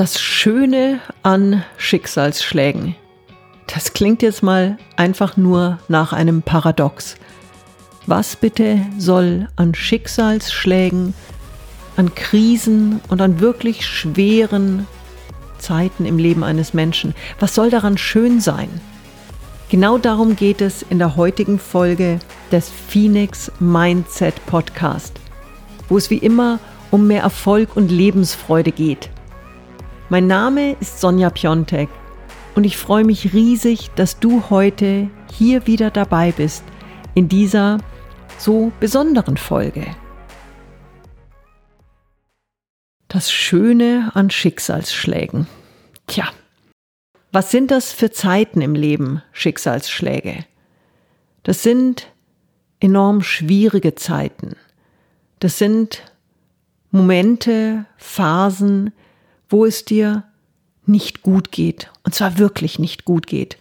Das Schöne an Schicksalsschlägen. Das klingt jetzt mal einfach nur nach einem Paradox. Was bitte soll an Schicksalsschlägen, an Krisen und an wirklich schweren Zeiten im Leben eines Menschen, was soll daran schön sein? Genau darum geht es in der heutigen Folge des Phoenix Mindset Podcast, wo es wie immer um mehr Erfolg und Lebensfreude geht. Mein Name ist Sonja Piontek und ich freue mich riesig, dass du heute hier wieder dabei bist in dieser so besonderen Folge. Das Schöne an Schicksalsschlägen. Tja, was sind das für Zeiten im Leben, Schicksalsschläge? Das sind enorm schwierige Zeiten. Das sind Momente, Phasen, wo es dir nicht gut geht, und zwar wirklich nicht gut geht,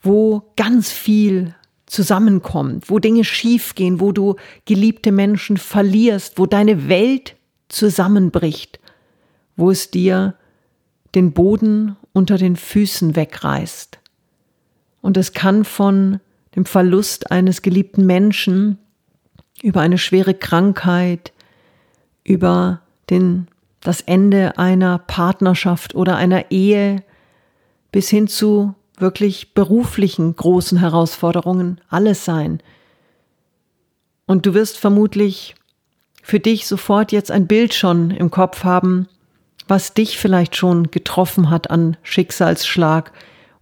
wo ganz viel zusammenkommt, wo Dinge schiefgehen, wo du geliebte Menschen verlierst, wo deine Welt zusammenbricht, wo es dir den Boden unter den Füßen wegreißt. Und es kann von dem Verlust eines geliebten Menschen über eine schwere Krankheit, über den das Ende einer Partnerschaft oder einer Ehe bis hin zu wirklich beruflichen großen Herausforderungen alles sein. Und du wirst vermutlich für dich sofort jetzt ein Bild schon im Kopf haben, was dich vielleicht schon getroffen hat an Schicksalsschlag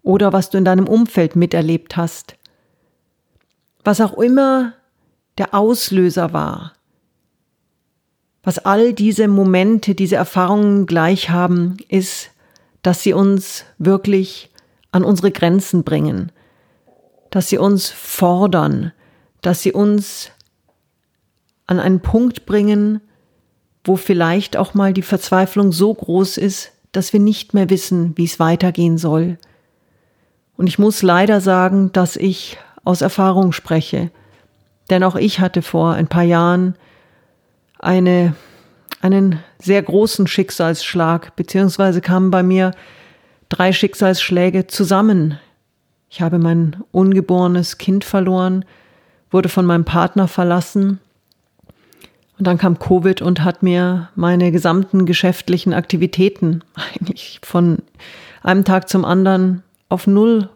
oder was du in deinem Umfeld miterlebt hast. Was auch immer der Auslöser war, was all diese Momente, diese Erfahrungen gleich haben, ist, dass sie uns wirklich an unsere Grenzen bringen, dass sie uns fordern, dass sie uns an einen Punkt bringen, wo vielleicht auch mal die Verzweiflung so groß ist, dass wir nicht mehr wissen, wie es weitergehen soll. Und ich muss leider sagen, dass ich aus Erfahrung spreche, denn auch ich hatte vor ein paar Jahren eine, einen sehr großen Schicksalsschlag, beziehungsweise kamen bei mir drei Schicksalsschläge zusammen. Ich habe mein ungeborenes Kind verloren, wurde von meinem Partner verlassen und dann kam Covid und hat mir meine gesamten geschäftlichen Aktivitäten eigentlich von einem Tag zum anderen auf Null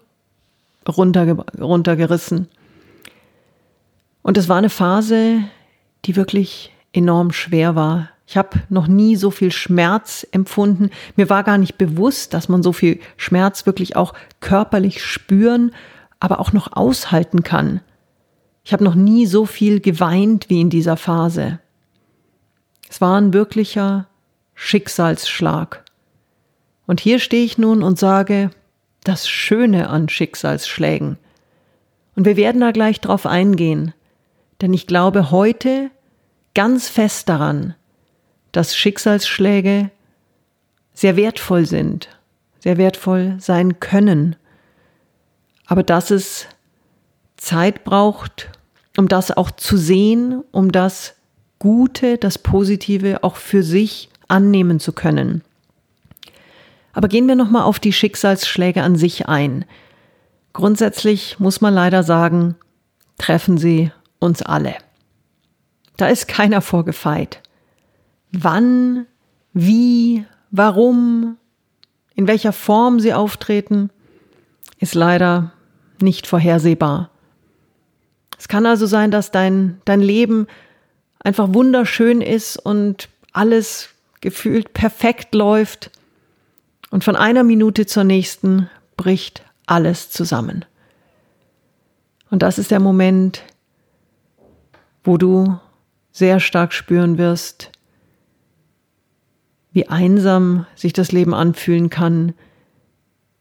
runterge runtergerissen. Und es war eine Phase, die wirklich enorm schwer war. Ich habe noch nie so viel Schmerz empfunden. Mir war gar nicht bewusst, dass man so viel Schmerz wirklich auch körperlich spüren, aber auch noch aushalten kann. Ich habe noch nie so viel geweint wie in dieser Phase. Es war ein wirklicher Schicksalsschlag. Und hier stehe ich nun und sage, das Schöne an Schicksalsschlägen. Und wir werden da gleich drauf eingehen, denn ich glaube, heute ganz fest daran, dass Schicksalsschläge sehr wertvoll sind, sehr wertvoll sein können, aber dass es Zeit braucht, um das auch zu sehen, um das Gute, das Positive auch für sich annehmen zu können. Aber gehen wir nochmal auf die Schicksalsschläge an sich ein. Grundsätzlich muss man leider sagen, treffen sie uns alle. Da ist keiner vorgefeit. Wann, wie, warum, in welcher Form sie auftreten, ist leider nicht vorhersehbar. Es kann also sein, dass dein, dein Leben einfach wunderschön ist und alles gefühlt perfekt läuft und von einer Minute zur nächsten bricht alles zusammen. Und das ist der Moment, wo du sehr stark spüren wirst, wie einsam sich das Leben anfühlen kann,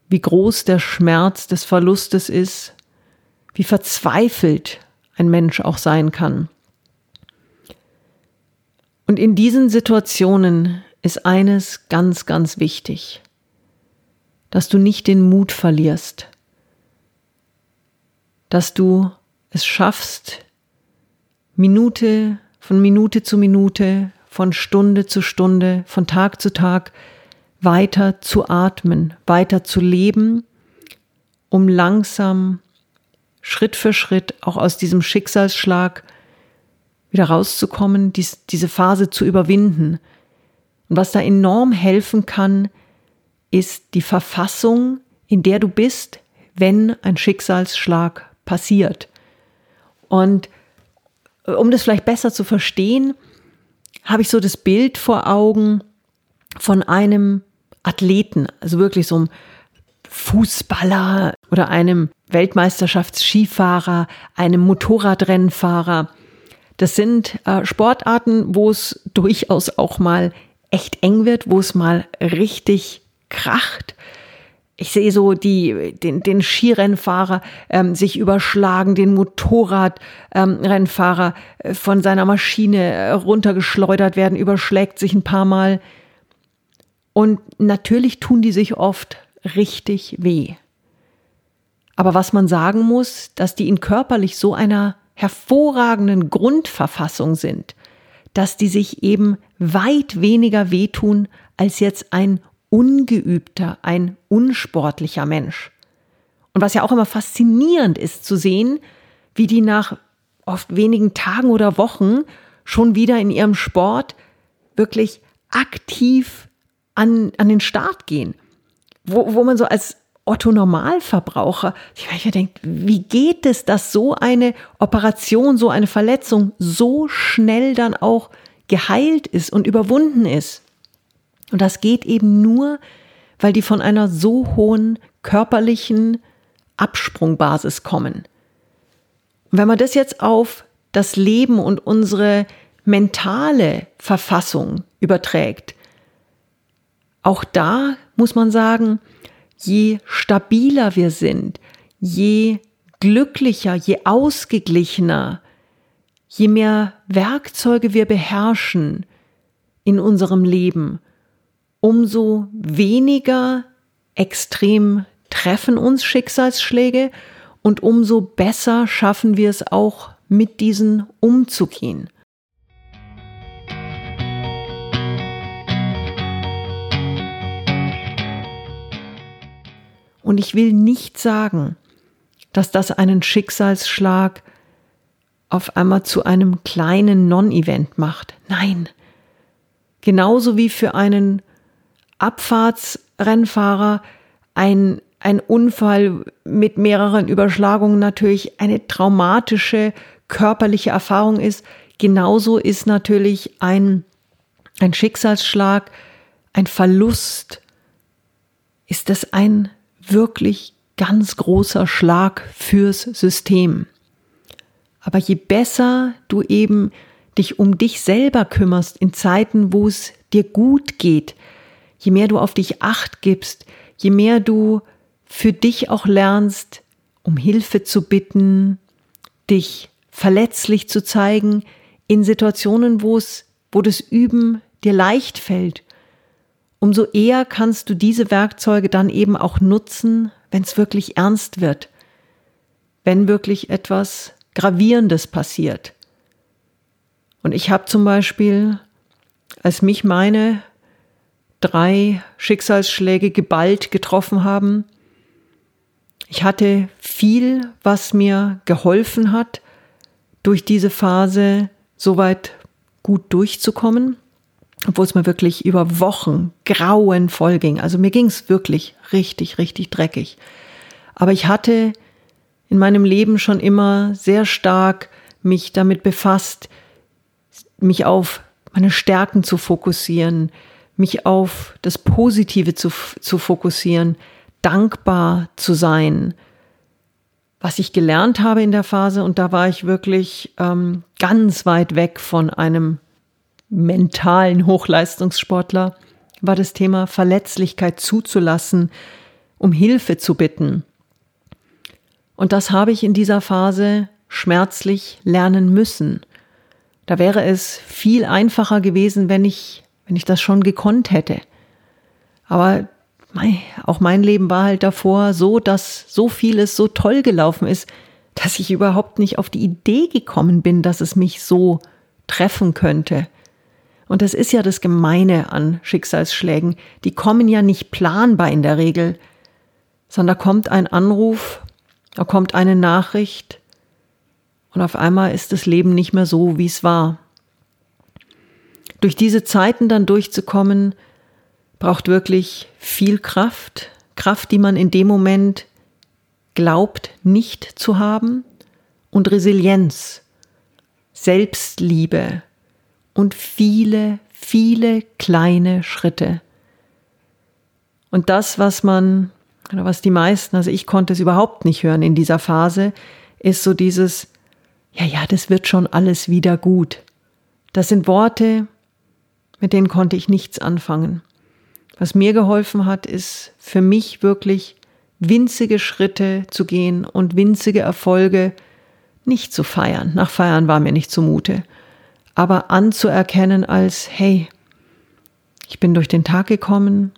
wie groß der Schmerz des Verlustes ist, wie verzweifelt ein Mensch auch sein kann. Und in diesen Situationen ist eines ganz, ganz wichtig, dass du nicht den Mut verlierst, dass du es schaffst, Minute von Minute zu Minute, von Stunde zu Stunde, von Tag zu Tag weiter zu atmen, weiter zu leben, um langsam Schritt für Schritt auch aus diesem Schicksalsschlag wieder rauszukommen, dies, diese Phase zu überwinden. Und was da enorm helfen kann, ist die Verfassung, in der du bist, wenn ein Schicksalsschlag passiert. Und um das vielleicht besser zu verstehen, habe ich so das Bild vor Augen von einem Athleten, also wirklich so einem Fußballer oder einem Weltmeisterschaftsskifahrer, einem Motorradrennfahrer. Das sind äh, Sportarten, wo es durchaus auch mal echt eng wird, wo es mal richtig kracht. Ich sehe so die, den, den Skirennfahrer ähm, sich überschlagen, den Motorradrennfahrer ähm, von seiner Maschine äh, runtergeschleudert werden, überschlägt sich ein paar Mal. Und natürlich tun die sich oft richtig weh. Aber was man sagen muss, dass die in körperlich so einer hervorragenden Grundverfassung sind, dass die sich eben weit weniger wehtun als jetzt ein ungeübter, ein unsportlicher Mensch. Und was ja auch immer faszinierend ist zu sehen, wie die nach oft wenigen Tagen oder Wochen schon wieder in ihrem Sport wirklich aktiv an, an den Start gehen. Wo, wo man so als Otto Normalverbraucher, ich mir denkt, wie geht es, dass so eine Operation, so eine Verletzung so schnell dann auch geheilt ist und überwunden ist? Und das geht eben nur, weil die von einer so hohen körperlichen Absprungbasis kommen. Und wenn man das jetzt auf das Leben und unsere mentale Verfassung überträgt, auch da muss man sagen, je stabiler wir sind, je glücklicher, je ausgeglichener, je mehr Werkzeuge wir beherrschen in unserem Leben, umso weniger extrem treffen uns Schicksalsschläge und umso besser schaffen wir es auch, mit diesen umzugehen. Und ich will nicht sagen, dass das einen Schicksalsschlag auf einmal zu einem kleinen Non-Event macht. Nein. Genauso wie für einen Abfahrtsrennfahrer ein, ein Unfall mit mehreren Überschlagungen natürlich eine traumatische körperliche Erfahrung ist, genauso ist natürlich ein, ein Schicksalsschlag, ein Verlust, ist das ein wirklich ganz großer Schlag fürs System. Aber je besser du eben dich um dich selber kümmerst in Zeiten, wo es dir gut geht, je mehr du auf dich acht gibst, je mehr du für dich auch lernst, um Hilfe zu bitten, dich verletzlich zu zeigen in Situationen, wo es, wo das Üben dir leicht fällt, umso eher kannst du diese Werkzeuge dann eben auch nutzen, wenn es wirklich ernst wird, wenn wirklich etwas Gravierendes passiert. Und ich habe zum Beispiel, als mich meine drei Schicksalsschläge geballt getroffen haben. Ich hatte viel, was mir geholfen hat, durch diese Phase soweit gut durchzukommen, obwohl es mir wirklich über Wochen grauenvoll ging. Also mir ging es wirklich richtig, richtig dreckig. Aber ich hatte in meinem Leben schon immer sehr stark mich damit befasst, mich auf meine Stärken zu fokussieren, mich auf das Positive zu, zu fokussieren, dankbar zu sein. Was ich gelernt habe in der Phase, und da war ich wirklich ähm, ganz weit weg von einem mentalen Hochleistungssportler, war das Thema Verletzlichkeit zuzulassen, um Hilfe zu bitten. Und das habe ich in dieser Phase schmerzlich lernen müssen. Da wäre es viel einfacher gewesen, wenn ich wenn ich das schon gekonnt hätte. Aber mein, auch mein Leben war halt davor so, dass so vieles so toll gelaufen ist, dass ich überhaupt nicht auf die Idee gekommen bin, dass es mich so treffen könnte. Und das ist ja das Gemeine an Schicksalsschlägen. Die kommen ja nicht planbar in der Regel, sondern da kommt ein Anruf, da kommt eine Nachricht und auf einmal ist das Leben nicht mehr so, wie es war. Durch diese Zeiten dann durchzukommen, braucht wirklich viel Kraft, Kraft, die man in dem Moment glaubt nicht zu haben, und Resilienz, Selbstliebe, und viele, viele kleine Schritte. Und das, was man, oder was die meisten, also ich konnte es überhaupt nicht hören in dieser Phase, ist so dieses, ja, ja, das wird schon alles wieder gut. Das sind Worte, mit denen konnte ich nichts anfangen. Was mir geholfen hat, ist für mich wirklich winzige Schritte zu gehen und winzige Erfolge nicht zu feiern. Nach Feiern war mir nicht zumute aber anzuerkennen als, hey, ich bin durch den Tag gekommen,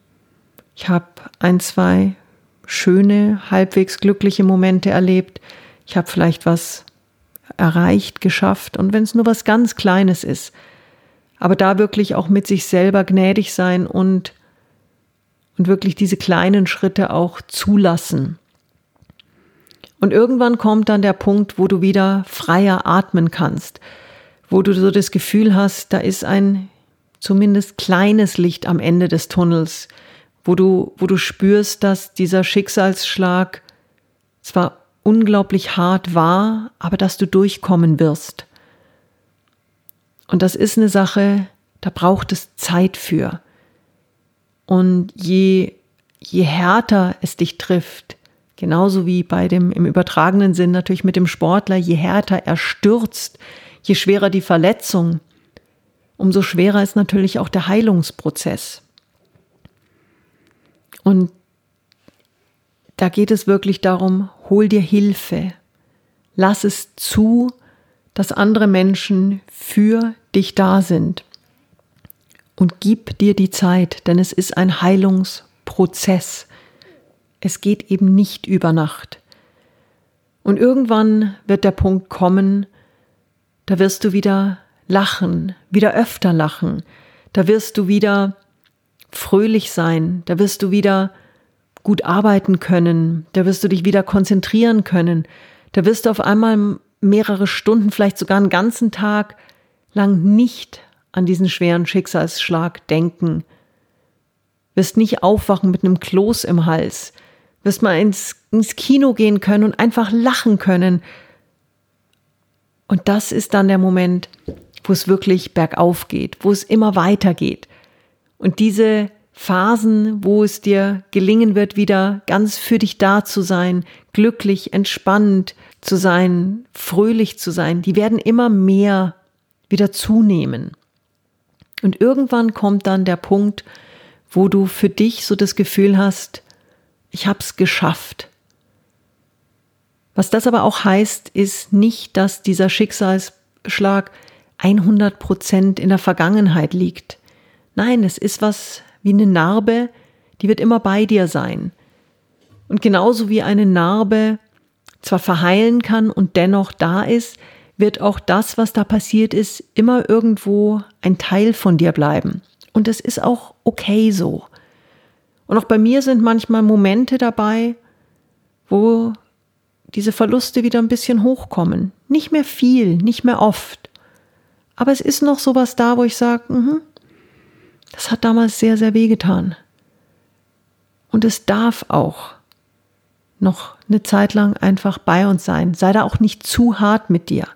ich habe ein, zwei schöne, halbwegs glückliche Momente erlebt, ich habe vielleicht was erreicht, geschafft und wenn es nur was ganz Kleines ist, aber da wirklich auch mit sich selber gnädig sein und, und wirklich diese kleinen Schritte auch zulassen. Und irgendwann kommt dann der Punkt, wo du wieder freier atmen kannst, wo du so das Gefühl hast, da ist ein zumindest kleines Licht am Ende des Tunnels, wo du, wo du spürst, dass dieser Schicksalsschlag zwar unglaublich hart war, aber dass du durchkommen wirst. Und das ist eine Sache, da braucht es Zeit für. Und je, je härter es dich trifft, genauso wie bei dem im übertragenen Sinn natürlich mit dem Sportler, je härter er stürzt, Je schwerer die Verletzung, umso schwerer ist natürlich auch der Heilungsprozess. Und da geht es wirklich darum, hol dir Hilfe. Lass es zu, dass andere Menschen für dich da sind. Und gib dir die Zeit, denn es ist ein Heilungsprozess. Es geht eben nicht über Nacht. Und irgendwann wird der Punkt kommen, da wirst du wieder lachen, wieder öfter lachen, da wirst du wieder fröhlich sein, da wirst du wieder gut arbeiten können, da wirst du dich wieder konzentrieren können, da wirst du auf einmal mehrere Stunden, vielleicht sogar einen ganzen Tag lang nicht an diesen schweren Schicksalsschlag denken, wirst nicht aufwachen mit einem Kloß im Hals, wirst mal ins, ins Kino gehen können und einfach lachen können, und das ist dann der Moment, wo es wirklich bergauf geht, wo es immer weiter geht. Und diese Phasen, wo es dir gelingen wird, wieder ganz für dich da zu sein, glücklich, entspannt zu sein, fröhlich zu sein, die werden immer mehr wieder zunehmen. Und irgendwann kommt dann der Punkt, wo du für dich so das Gefühl hast, ich hab's geschafft. Was das aber auch heißt, ist nicht, dass dieser Schicksalsschlag 100 Prozent in der Vergangenheit liegt. Nein, es ist was wie eine Narbe, die wird immer bei dir sein. Und genauso wie eine Narbe zwar verheilen kann und dennoch da ist, wird auch das, was da passiert ist, immer irgendwo ein Teil von dir bleiben. Und es ist auch okay so. Und auch bei mir sind manchmal Momente dabei, wo diese Verluste wieder ein bisschen hochkommen. Nicht mehr viel, nicht mehr oft. Aber es ist noch sowas da, wo ich sage, mh, das hat damals sehr, sehr wehgetan. Und es darf auch noch eine Zeit lang einfach bei uns sein. Sei da auch nicht zu hart mit dir.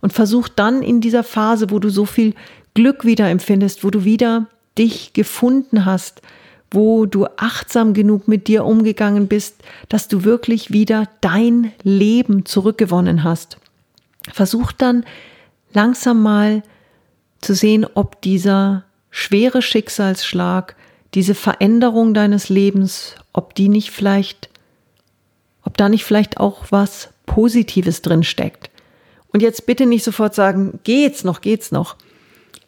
Und versuch dann in dieser Phase, wo du so viel Glück wieder empfindest, wo du wieder dich gefunden hast, wo du achtsam genug mit dir umgegangen bist, dass du wirklich wieder dein Leben zurückgewonnen hast. Versuch dann langsam mal zu sehen, ob dieser schwere Schicksalsschlag, diese Veränderung deines Lebens, ob die nicht vielleicht, ob da nicht vielleicht auch was Positives drin steckt. Und jetzt bitte nicht sofort sagen, geht's noch, geht's noch.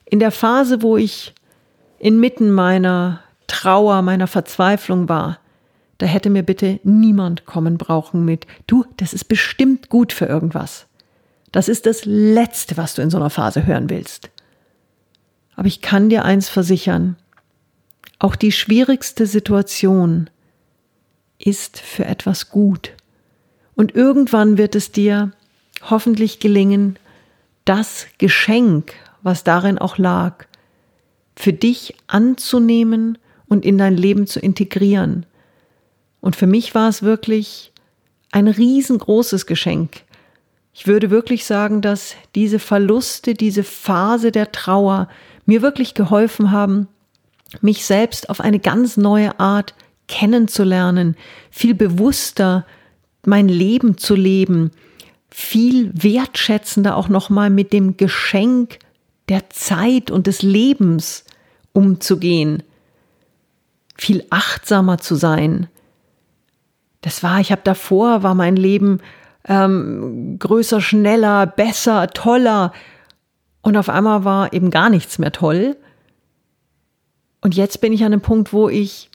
In der Phase, wo ich inmitten meiner Trauer, meiner Verzweiflung war, da hätte mir bitte niemand kommen brauchen mit, du, das ist bestimmt gut für irgendwas. Das ist das Letzte, was du in so einer Phase hören willst. Aber ich kann dir eins versichern, auch die schwierigste Situation ist für etwas gut. Und irgendwann wird es dir hoffentlich gelingen, das Geschenk, was darin auch lag, für dich anzunehmen und in dein Leben zu integrieren. Und für mich war es wirklich ein riesengroßes Geschenk. Ich würde wirklich sagen, dass diese Verluste, diese Phase der Trauer mir wirklich geholfen haben, mich selbst auf eine ganz neue Art kennenzulernen, viel bewusster mein Leben zu leben, viel wertschätzender auch nochmal mit dem Geschenk der Zeit und des Lebens umzugehen, viel achtsamer zu sein. Das war, ich habe davor, war mein Leben ähm, größer, schneller, besser, toller. Und auf einmal war eben gar nichts mehr toll. Und jetzt bin ich an einem Punkt, wo ich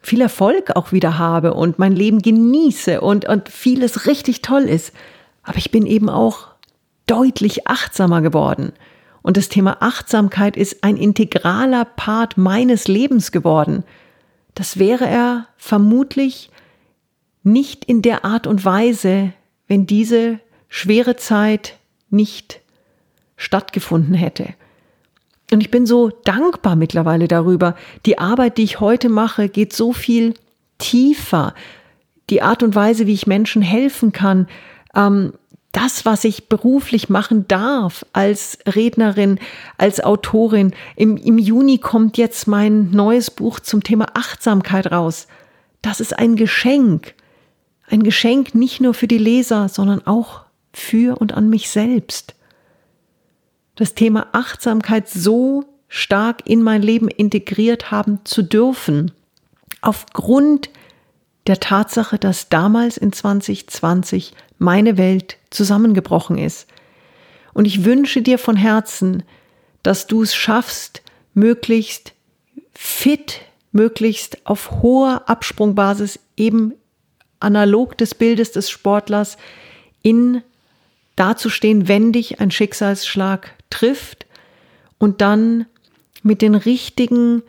viel Erfolg auch wieder habe und mein Leben genieße und, und vieles richtig toll ist. Aber ich bin eben auch deutlich achtsamer geworden. Und das Thema Achtsamkeit ist ein integraler Part meines Lebens geworden. Das wäre er vermutlich nicht in der Art und Weise, wenn diese schwere Zeit nicht stattgefunden hätte. Und ich bin so dankbar mittlerweile darüber. Die Arbeit, die ich heute mache, geht so viel tiefer. Die Art und Weise, wie ich Menschen helfen kann, ähm, das, was ich beruflich machen darf als Rednerin, als Autorin. Im, Im Juni kommt jetzt mein neues Buch zum Thema Achtsamkeit raus. Das ist ein Geschenk. Ein Geschenk nicht nur für die Leser, sondern auch für und an mich selbst das Thema Achtsamkeit so stark in mein Leben integriert haben zu dürfen, aufgrund der Tatsache, dass damals in 2020 meine Welt zusammengebrochen ist. Und ich wünsche dir von Herzen, dass du es schaffst, möglichst fit, möglichst auf hoher Absprungbasis, eben analog des Bildes des Sportlers, in dazustehen, wenn dich ein Schicksalsschlag trifft und dann mit den richtigen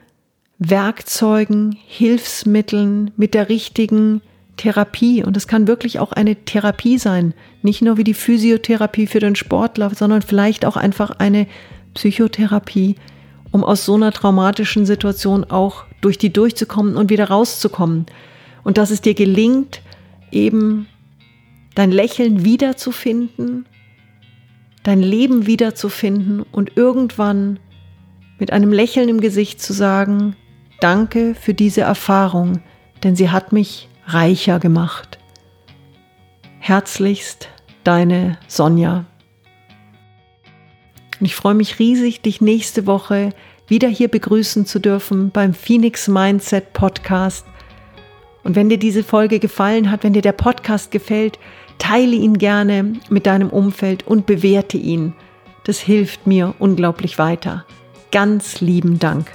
Werkzeugen, Hilfsmitteln, mit der richtigen Therapie. Und es kann wirklich auch eine Therapie sein. Nicht nur wie die Physiotherapie für den Sportler, sondern vielleicht auch einfach eine Psychotherapie, um aus so einer traumatischen Situation auch durch die durchzukommen und wieder rauszukommen. Und dass es dir gelingt, eben dein Lächeln wiederzufinden dein Leben wiederzufinden und irgendwann mit einem Lächeln im Gesicht zu sagen, danke für diese Erfahrung, denn sie hat mich reicher gemacht. Herzlichst deine Sonja. Und ich freue mich riesig, dich nächste Woche wieder hier begrüßen zu dürfen beim Phoenix Mindset Podcast. Und wenn dir diese Folge gefallen hat, wenn dir der Podcast gefällt, Teile ihn gerne mit deinem Umfeld und bewerte ihn. Das hilft mir unglaublich weiter. Ganz lieben Dank.